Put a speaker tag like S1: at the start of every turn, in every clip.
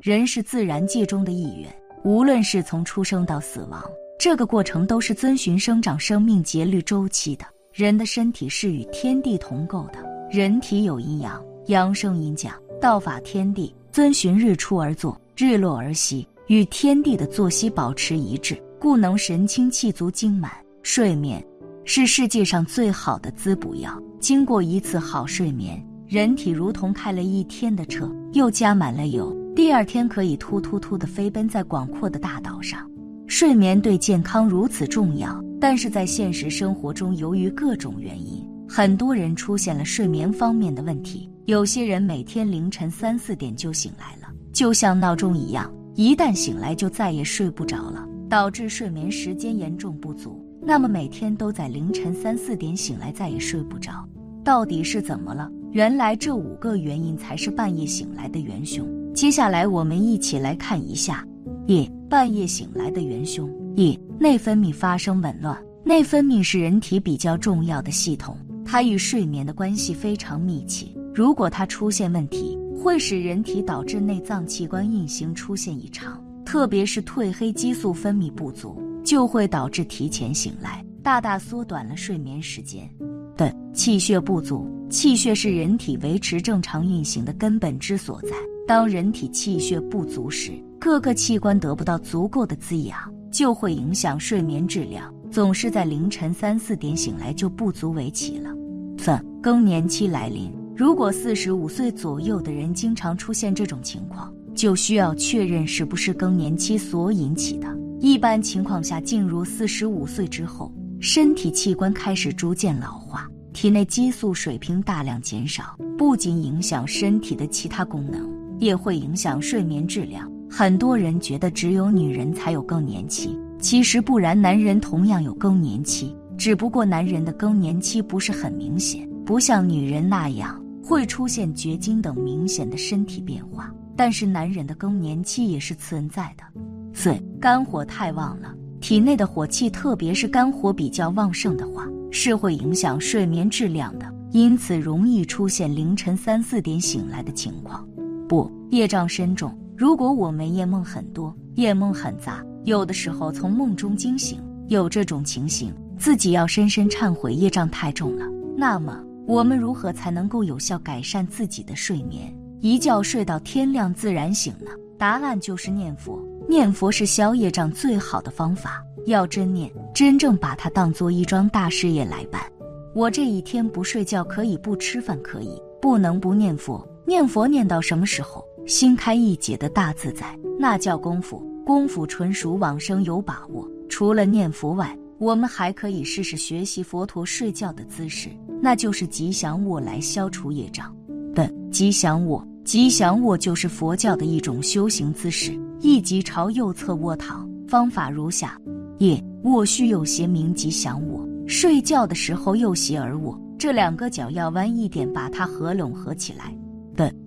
S1: 人是自然界中的一员，无论是从出生到死亡，这个过程都是遵循生长生命节律周期的。人的身体是与天地同构的，人体有阴阳，阳生阴降，道法天地，遵循日出而作，日落而息，与天地的作息保持一致，故能神清气足、精满。睡眠是世界上最好的滋补药。经过一次好睡眠，人体如同开了一天的车，又加满了油，第二天可以突突突的飞奔在广阔的大岛上。睡眠对健康如此重要，但是在现实生活中，由于各种原因，很多人出现了睡眠方面的问题。有些人每天凌晨三四点就醒来了，就像闹钟一样，一旦醒来就再也睡不着了，导致睡眠时间严重不足。那么每天都在凌晨三四点醒来，再也睡不着，到底是怎么了？原来这五个原因才是半夜醒来的元凶。接下来我们一起来看一下。一、半夜醒来的元凶。一、内分泌发生紊乱。内分泌是人体比较重要的系统，它与睡眠的关系非常密切。如果它出现问题，会使人体导致内脏器官运行出现异常，特别是褪黑激素分泌不足，就会导致提前醒来，大大缩短了睡眠时间。对气血不足，气血是人体维持正常运行的根本之所在。当人体气血不足时，各个器官得不到足够的滋养，就会影响睡眠质量。总是在凌晨三四点醒来就不足为奇了。三更年期来临，如果四十五岁左右的人经常出现这种情况，就需要确认是不是更年期所引起的。一般情况下，进入四十五岁之后，身体器官开始逐渐老化，体内激素水平大量减少，不仅影响身体的其他功能，也会影响睡眠质量。很多人觉得只有女人才有更年期，其实不然，男人同样有更年期，只不过男人的更年期不是很明显，不像女人那样会出现绝经等明显的身体变化。但是男人的更年期也是存在的。四、肝火太旺了，体内的火气，特别是肝火比较旺盛的话，是会影响睡眠质量的，因此容易出现凌晨三四点醒来的情况。不，业障深重。如果我们夜梦很多，夜梦很杂，有的时候从梦中惊醒，有这种情形，自己要深深忏悔，业障太重了。那么，我们如何才能够有效改善自己的睡眠，一觉睡到天亮自然醒呢？答案就是念佛。念佛是消业障最好的方法，要真念，真正把它当做一桩大事业来办。我这一天不睡觉可以，不吃饭可以，不能不念佛。念佛念到什么时候？心开意解的大自在，那叫功夫。功夫纯熟，往生有把握。除了念佛外，我们还可以试试学习佛陀睡觉的姿势，那就是吉祥卧来消除业障的吉祥卧。吉祥卧就是佛教的一种修行姿势，一即朝右侧卧躺，方法如下：一卧虚右斜，名吉祥卧。睡觉的时候右斜而卧，这两个脚要弯一点，把它合拢合起来。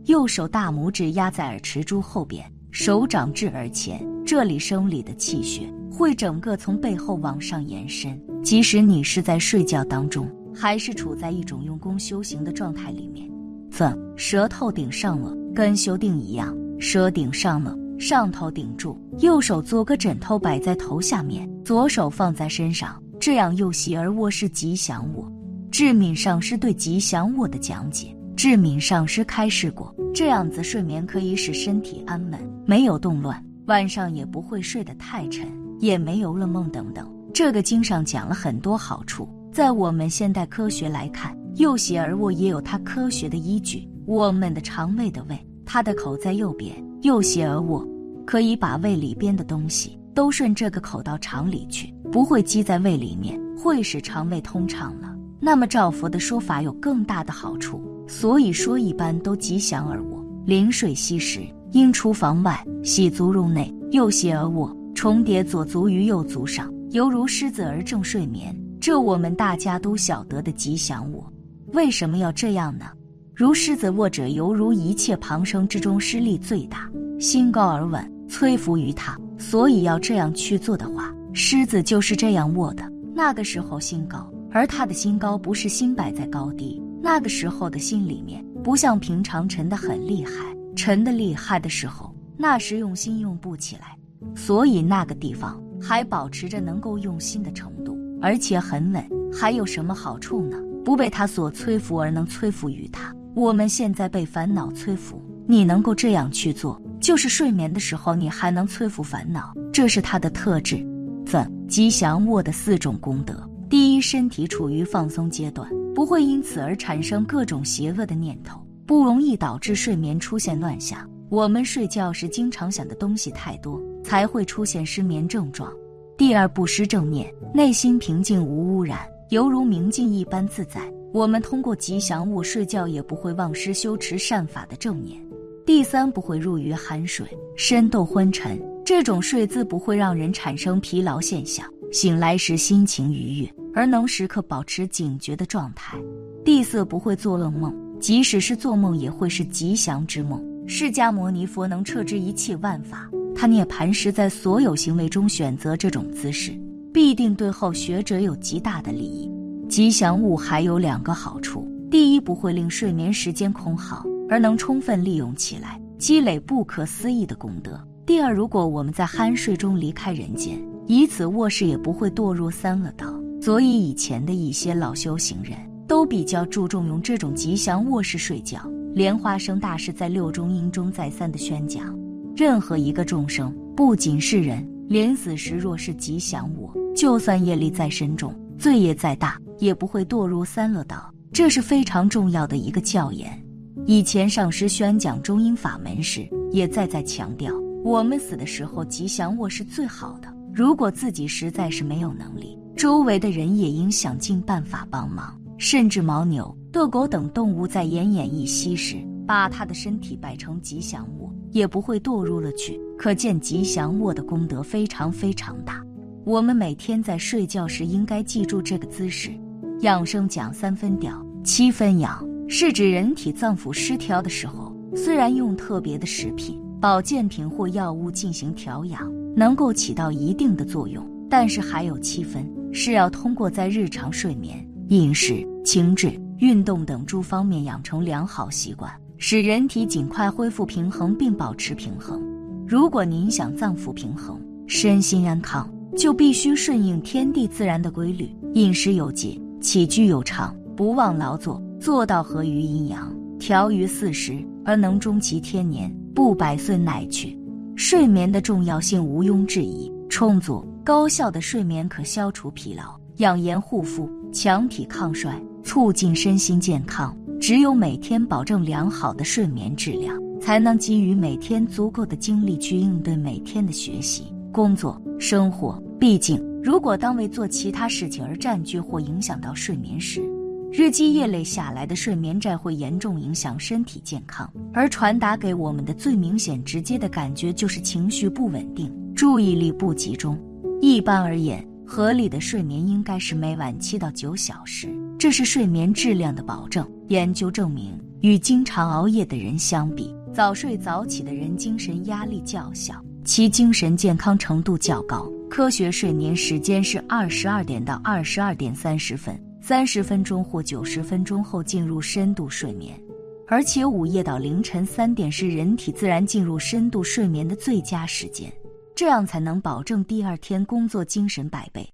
S1: 右手大拇指压在耳池珠后边，手掌至耳前，这里生理的气血会整个从背后往上延伸。即使你是在睡觉当中，还是处在一种用功修行的状态里面。三，舌头顶上了，跟修定一样，舌顶上了，上头顶住，右手做个枕头摆在头下面，左手放在身上，这样右膝而卧是吉祥卧。志敏上师对吉祥卧的讲解。志敏上师开示过，这样子睡眠可以使身体安稳，没有动乱，晚上也不会睡得太沉，也没有噩梦等等。这个经上讲了很多好处，在我们现代科学来看，右胁而卧也有它科学的依据。我们的肠胃的胃，它的口在右边，右胁而卧，可以把胃里边的东西都顺这个口到肠里去，不会积在胃里面，会使肠胃通畅了。那么照佛的说法有更大的好处。所以说，一般都吉祥而卧。临水息时，应出房外，洗足入内，右膝而卧，重叠左足于右足上，犹如狮子而正睡眠。这我们大家都晓得的吉祥卧。为什么要这样呢？如狮子卧者，犹如一切旁生之中施力最大，心高而稳，摧伏于他。所以要这样去做的话，狮子就是这样卧的。那个时候心高，而他的心高不是心摆在高低。那个时候的心里面不像平常沉得很厉害，沉得厉害的时候，那时用心用不起来，所以那个地方还保持着能够用心的程度，而且很稳。还有什么好处呢？不被他所摧伏，而能摧伏于他。我们现在被烦恼摧伏，你能够这样去做，就是睡眠的时候你还能摧伏烦恼，这是它的特质。怎吉祥卧的四种功德：第一，身体处于放松阶段，不会因此而产生各种邪恶的念头，不容易导致睡眠出现乱想。我们睡觉时经常想的东西太多，才会出现失眠症状。第二，不失正念，内心平静无污染，犹如明镜一般自在。我们通过吉祥物睡觉，也不会忘失修持善法的正念。第三，不会入于酣睡，深度昏沉，这种睡姿不会让人产生疲劳现象，醒来时心情愉悦，而能时刻保持警觉的状态。第四，不会做噩梦，即使是做梦，也会是吉祥之梦。释迦牟尼佛能彻知一切万法，他涅盘时在所有行为中选择这种姿势，必定对后学者有极大的利益。吉祥物还有两个好处：第一，不会令睡眠时间空耗，而能充分利用起来，积累不可思议的功德；第二，如果我们在酣睡中离开人间，以此卧室也不会堕入三恶道。所以以前的一些老修行人都比较注重用这种吉祥卧室睡觉。莲花生大师在六中音中再三的宣讲：任何一个众生，不仅是人，临死时若是吉祥卧，就算业力再深重。罪业再大，也不会堕入三恶道，这是非常重要的一个教言。以前上师宣讲中阴法门时，也再再强调，我们死的时候吉祥卧是最好的。如果自己实在是没有能力，周围的人也应想尽办法帮忙。甚至牦牛、斗狗等动物在奄奄一息时，把他的身体摆成吉祥卧，也不会堕入了去。可见吉祥卧的功德非常非常大。我们每天在睡觉时应该记住这个姿势。养生讲三分调，七分养，是指人体脏腑失调的时候，虽然用特别的食品、保健品或药物进行调养，能够起到一定的作用，但是还有七分是要通过在日常睡眠、饮食、情志、运动等诸方面养成良好习惯，使人体尽快恢复平衡并保持平衡。如果您想脏腑平衡、身心安康，就必须顺应天地自然的规律，饮食有节，起居有常，不忘劳作，做到合于阴阳，调于四时，而能终其天年，不百岁乃去。睡眠的重要性毋庸置疑，充足高效的睡眠可消除疲劳，养颜护肤，强体抗衰，促进身心健康。只有每天保证良好的睡眠质量，才能给予每天足够的精力去应对每天的学习。工作生活，毕竟如果当为做其他事情而占据或影响到睡眠时，日积月累下来的睡眠债会严重影响身体健康。而传达给我们的最明显、直接的感觉就是情绪不稳定、注意力不集中。一般而言，合理的睡眠应该是每晚七到九小时，这是睡眠质量的保证。研究证明，与经常熬夜的人相比，早睡早起的人精神压力较小。其精神健康程度较高。科学睡眠时间是二十二点到二十二点三十分，三十分钟或九十分钟后进入深度睡眠。而且午夜到凌晨三点是人体自然进入深度睡眠的最佳时间，这样才能保证第二天工作精神百倍。